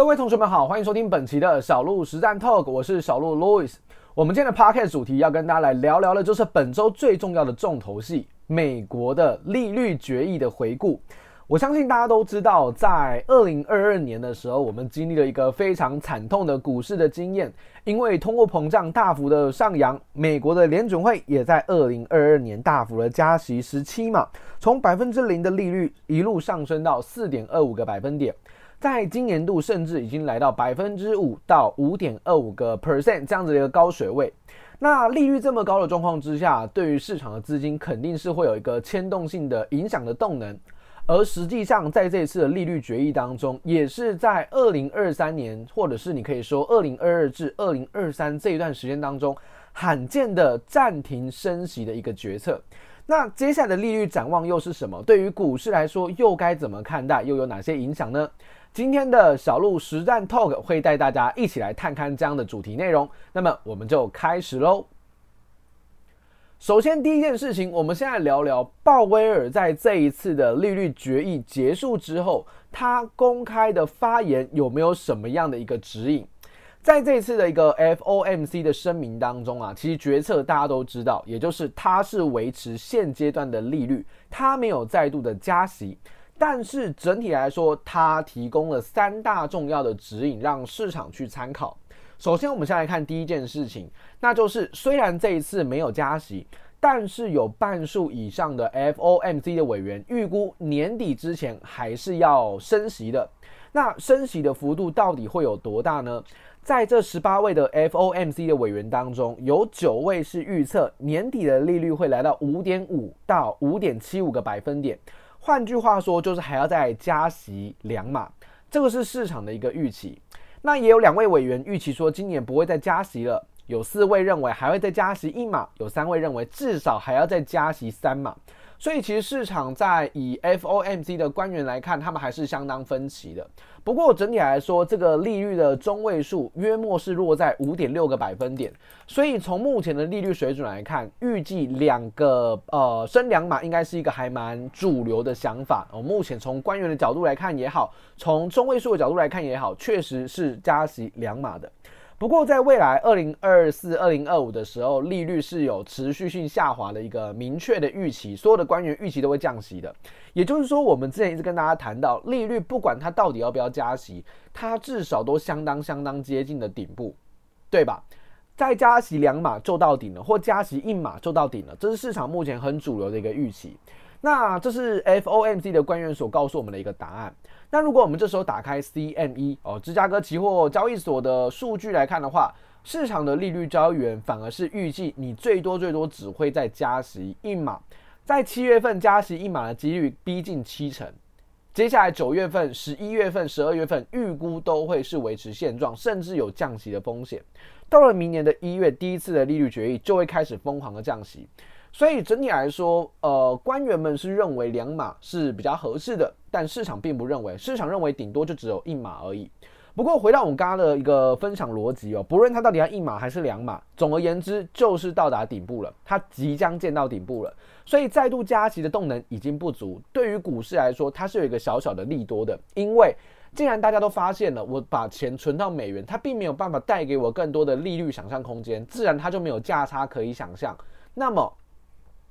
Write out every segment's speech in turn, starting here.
各位同学们好，欢迎收听本期的小鹿实战 Talk，我是小鹿 Louis。我们今天的 Podcast 主题要跟大家来聊聊的，就是本周最重要的重头戏——美国的利率决议的回顾。我相信大家都知道，在二零二二年的时候，我们经历了一个非常惨痛的股市的经验，因为通货膨胀大幅的上扬，美国的联准会也在二零二二年大幅的加息十七码，从百分之零的利率一路上升到四点二五个百分点。在今年度，甚至已经来到百分之五到五点二五个 percent 这样子的一个高水位。那利率这么高的状况之下，对于市场的资金肯定是会有一个牵动性的影响的动能。而实际上，在这次的利率决议当中，也是在二零二三年，或者是你可以说二零二二至二零二三这一段时间当中，罕见的暂停升息的一个决策。那接下来的利率展望又是什么？对于股市来说，又该怎么看待？又有哪些影响呢？今天的小鹿实战 Talk 会带大家一起来探看这样的主题内容。那么我们就开始喽。首先，第一件事情，我们先来聊聊鲍威尔在这一次的利率决议结束之后，他公开的发言有没有什么样的一个指引？在这次的一个 FOMC 的声明当中啊，其实决策大家都知道，也就是它是维持现阶段的利率，它没有再度的加息。但是整体来说，它提供了三大重要的指引，让市场去参考。首先，我们先来看第一件事情，那就是虽然这一次没有加息，但是有半数以上的 FOMC 的委员预估年底之前还是要升息的。那升息的幅度到底会有多大呢？在这十八位的 FOMC 的委员当中，有九位是预测年底的利率会来到五点五到五点七五个百分点。换句话说，就是还要再加息两码，这个是市场的一个预期。那也有两位委员预期说，今年不会再加息了。有四位认为还会再加息一码，有三位认为至少还要再加息三码。所以其实市场在以 FOMC 的官员来看，他们还是相当分歧的。不过整体来说，这个利率的中位数约莫是落在五点六个百分点。所以从目前的利率水准来看，预计两个呃升两码应该是一个还蛮主流的想法。哦，目前从官员的角度来看也好，从中位数的角度来看也好，确实是加息两码的。不过，在未来二零二四、二零二五的时候，利率是有持续性下滑的一个明确的预期，所有的官员预期都会降息的。也就是说，我们之前一直跟大家谈到，利率不管它到底要不要加息，它至少都相当相当接近的顶部，对吧？再加息两码就到顶了，或加息一码就到顶了，这是市场目前很主流的一个预期。那这是 FOMC 的官员所告诉我们的一个答案。那如果我们这时候打开 CME 哦，芝加哥期货交易所的数据来看的话，市场的利率交易员反而是预计你最多最多只会再加息一码，在七月份加息一码的几率逼近七成，接下来九月份、十一月份、十二月份预估都会是维持现状，甚至有降息的风险。到了明年的一月，第一次的利率决议就会开始疯狂的降息。所以整体来说，呃，官员们是认为两码是比较合适的，但市场并不认为，市场认为顶多就只有一码而已。不过回到我们刚刚的一个分享逻辑哦，不论它到底要一码还是两码，总而言之就是到达顶部了，它即将见到顶部了。所以再度加息的动能已经不足，对于股市来说，它是有一个小小的利多的，因为既然大家都发现了，我把钱存到美元，它并没有办法带给我更多的利率想象空间，自然它就没有价差可以想象。那么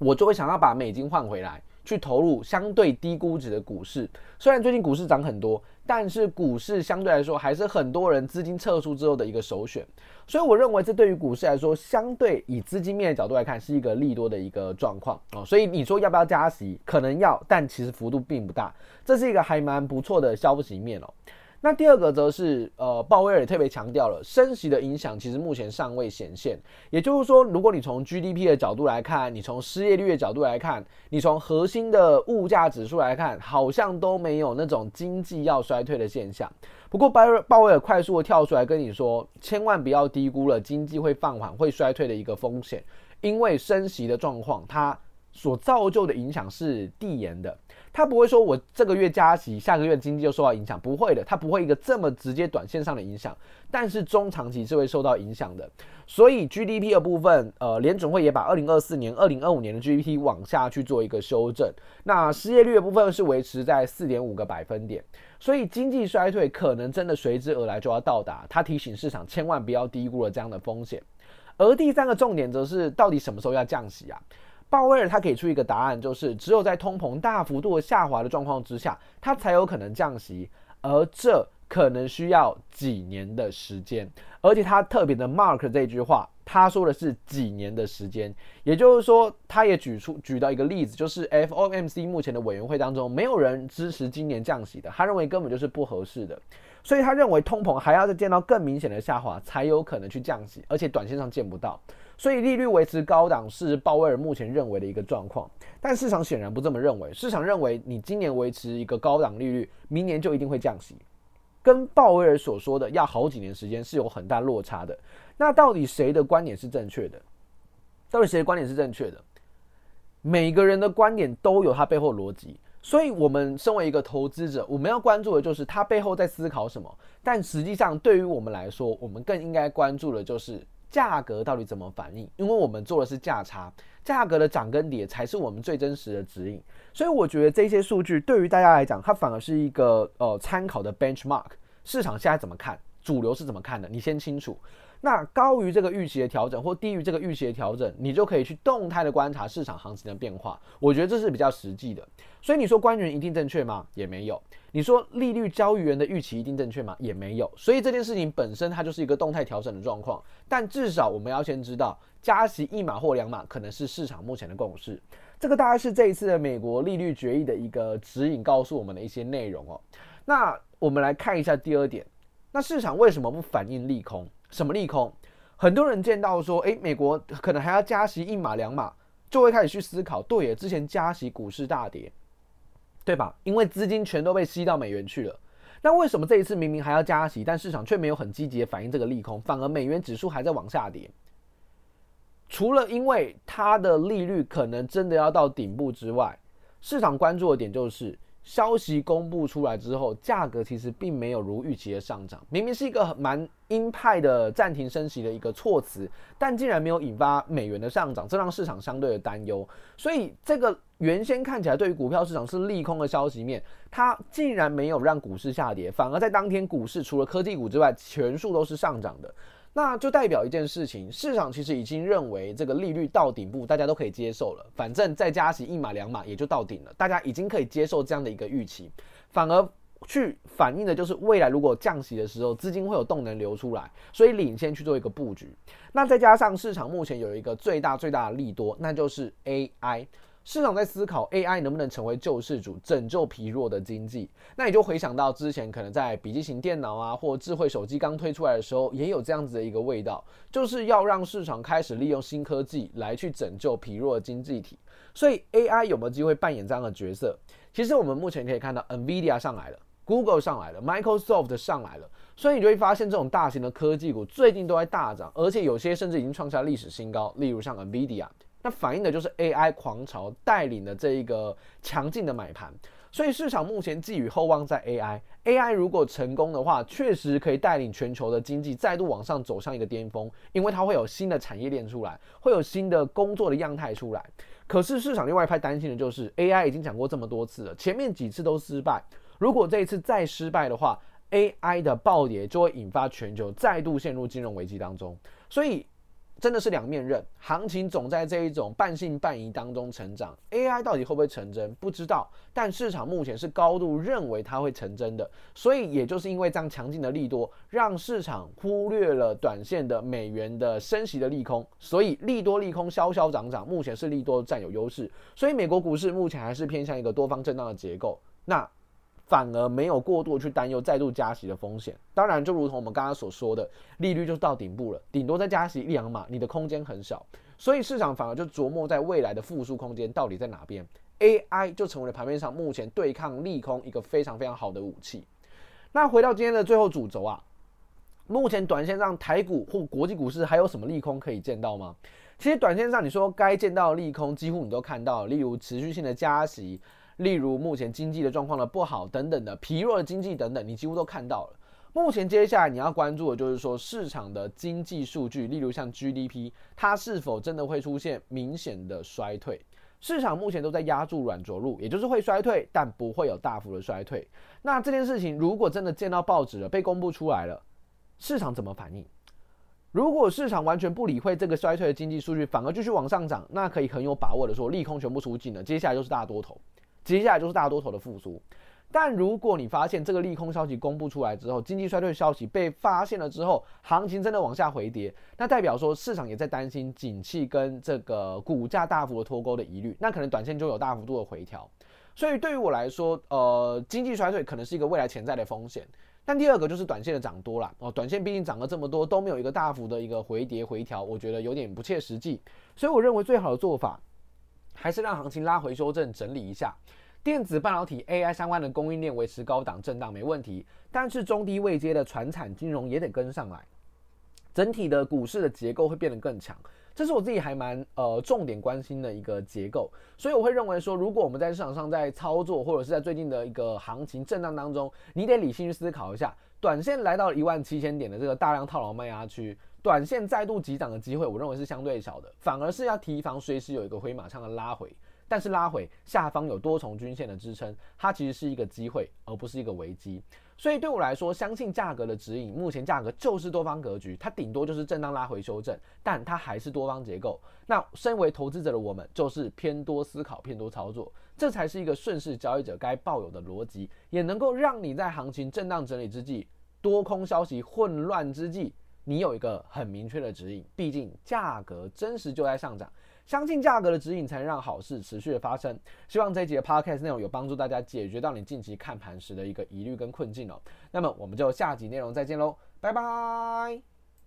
我就会想要把美金换回来，去投入相对低估值的股市。虽然最近股市涨很多，但是股市相对来说还是很多人资金撤出之后的一个首选。所以我认为这对于股市来说，相对以资金面的角度来看，是一个利多的一个状况哦。所以你说要不要加息？可能要，但其实幅度并不大。这是一个还蛮不错的消息面哦。那第二个则是，呃，鲍威尔特别强调了升息的影响，其实目前尚未显现。也就是说，如果你从 GDP 的角度来看，你从失业率的角度来看，你从核心的物价指数来看，好像都没有那种经济要衰退的现象。不过，鲍威鲍威尔快速的跳出来跟你说，千万不要低估了经济会放缓、会衰退的一个风险，因为升息的状况，它所造就的影响是递延的。它不会说我这个月加息，下个月经济就受到影响，不会的，它不会一个这么直接短线上的影响，但是中长期是会受到影响的。所以 GDP 的部分，呃，联准会也把二零二四年、二零二五年的 GDP 往下去做一个修正。那失业率的部分是维持在四点五个百分点，所以经济衰退可能真的随之而来就要到达。他提醒市场千万不要低估了这样的风险。而第三个重点则是到底什么时候要降息啊？鲍威尔他给出一个答案，就是只有在通膨大幅度的下滑的状况之下，他才有可能降息，而这。可能需要几年的时间，而且他特别的 mark 这句话，他说的是几年的时间，也就是说，他也举出举到一个例子，就是 FOMC 目前的委员会当中，没有人支持今年降息的，他认为根本就是不合适的，所以他认为通膨还要再见到更明显的下滑，才有可能去降息，而且短线上见不到，所以利率维持高档是鲍威尔目前认为的一个状况，但市场显然不这么认为，市场认为你今年维持一个高档利率，明年就一定会降息。跟鲍威尔所说的要好几年时间是有很大落差的。那到底谁的观点是正确的？到底谁的观点是正确的？每个人的观点都有他背后逻辑，所以我们身为一个投资者，我们要关注的就是他背后在思考什么。但实际上，对于我们来说，我们更应该关注的就是价格到底怎么反应，因为我们做的是价差。价格的涨跟跌才是我们最真实的指引，所以我觉得这些数据对于大家来讲，它反而是一个呃参考的 benchmark。市场现在怎么看？主流是怎么看的？你先清楚。那高于这个预期的调整，或低于这个预期的调整，你就可以去动态的观察市场行情的变化。我觉得这是比较实际的。所以你说官员一定正确吗？也没有。你说利率交易员的预期一定正确吗？也没有。所以这件事情本身它就是一个动态调整的状况。但至少我们要先知道，加息一码或两码可能是市场目前的共识。这个大概是这一次的美国利率决议的一个指引，告诉我们的一些内容哦。那我们来看一下第二点。那市场为什么不反应利空？什么利空？很多人见到说，诶，美国可能还要加息一码两码，就会开始去思考，对耶，之前加息股市大跌，对吧？因为资金全都被吸到美元去了。那为什么这一次明明还要加息，但市场却没有很积极的反应这个利空，反而美元指数还在往下跌？除了因为它的利率可能真的要到顶部之外，市场关注的点就是。消息公布出来之后，价格其实并没有如预期的上涨。明明是一个蛮鹰派的暂停升息的一个措辞，但竟然没有引发美元的上涨，这让市场相对的担忧。所以，这个原先看起来对于股票市场是利空的消息面，它竟然没有让股市下跌，反而在当天股市除了科技股之外，全数都是上涨的。那就代表一件事情，市场其实已经认为这个利率到顶部，大家都可以接受了。反正再加息一码两码也就到顶了，大家已经可以接受这样的一个预期，反而去反映的就是未来如果降息的时候，资金会有动能流出来，所以领先去做一个布局。那再加上市场目前有一个最大最大的利多，那就是 AI。市场在思考 AI 能不能成为救世主，拯救疲弱的经济。那你就回想到之前可能在笔记型电脑啊，或智慧手机刚推出来的时候，也有这样子的一个味道，就是要让市场开始利用新科技来去拯救疲弱的经济体。所以 AI 有没有机会扮演这样的角色？其实我们目前可以看到，NVIDIA 上来了，Google 上来了，Microsoft 上来了，所以你就会发现这种大型的科技股最近都在大涨，而且有些甚至已经创下历史新高，例如像 NVIDIA。那反映的就是 AI 狂潮带领的这一个强劲的买盘，所以市场目前寄予厚望在 AI。AI 如果成功的话，确实可以带领全球的经济再度往上走向一个巅峰，因为它会有新的产业链出来，会有新的工作的样态出来。可是市场另外一派担心的就是 AI 已经讲过这么多次了，前面几次都失败，如果这一次再失败的话，AI 的暴跌就会引发全球再度陷入金融危机当中，所以。真的是两面刃，行情总在这一种半信半疑当中成长。AI 到底会不会成真？不知道，但市场目前是高度认为它会成真的。所以，也就是因为这样强劲的利多，让市场忽略了短线的美元的升息的利空。所以，利多利空消消涨涨，目前是利多占有优势。所以，美国股市目前还是偏向一个多方震荡的结构。那。反而没有过度去担忧再度加息的风险。当然，就如同我们刚刚所说的，利率就到顶部了，顶多再加息一两码，你的空间很小。所以市场反而就琢磨在未来的复苏空间到底在哪边。AI 就成为了盘面上目前对抗利空一个非常非常好的武器。那回到今天的最后主轴啊，目前短线上台股或国际股市还有什么利空可以见到吗？其实短线上你说该见到的利空几乎你都看到，例如持续性的加息。例如目前经济的状况的不好等等的疲弱的经济等等，你几乎都看到了。目前接下来你要关注的就是说市场的经济数据，例如像 GDP，它是否真的会出现明显的衰退？市场目前都在压住软着陆，也就是会衰退，但不会有大幅的衰退。那这件事情如果真的见到报纸了，被公布出来了，市场怎么反应？如果市场完全不理会这个衰退的经济数据，反而继续往上涨，那可以很有把握的说，利空全部出尽了，接下来就是大多头，接下来就是大多头的复苏。但如果你发现这个利空消息公布出来之后，经济衰退消息被发现了之后，行情真的往下回跌，那代表说市场也在担心景气跟这个股价大幅的脱钩的疑虑，那可能短线就有大幅度的回调。所以对于我来说，呃，经济衰退可能是一个未来潜在的风险。但第二个就是短线的涨多了哦，短线毕竟涨了这么多都没有一个大幅的一个回跌回调，我觉得有点不切实际。所以我认为最好的做法还是让行情拉回修正，整理一下。电子半导体 AI 相关的供应链维持高档震荡没问题，但是中低位阶的传产金融也得跟上来，整体的股市的结构会变得更强，这是我自己还蛮呃重点关心的一个结构，所以我会认为说，如果我们在市场上在操作，或者是在最近的一个行情震荡当中，你得理性去思考一下，短线来到一万七千点的这个大量套牢卖压区，短线再度急涨的机会，我认为是相对小的，反而是要提防随时有一个回马枪的拉回。但是拉回下方有多重均线的支撑，它其实是一个机会，而不是一个危机。所以对我来说，相信价格的指引，目前价格就是多方格局，它顶多就是震荡拉回修正，但它还是多方结构。那身为投资者的我们，就是偏多思考、偏多操作，这才是一个顺势交易者该抱有的逻辑，也能够让你在行情震荡整理之际，多空消息混乱之际，你有一个很明确的指引。毕竟价格真实就在上涨。相信价格的指引，才能让好事持续的发生。希望这一集的 podcast 内容有帮助大家解决到你近期看盘时的一个疑虑跟困境哦。那么我们就下集内容再见喽，拜拜。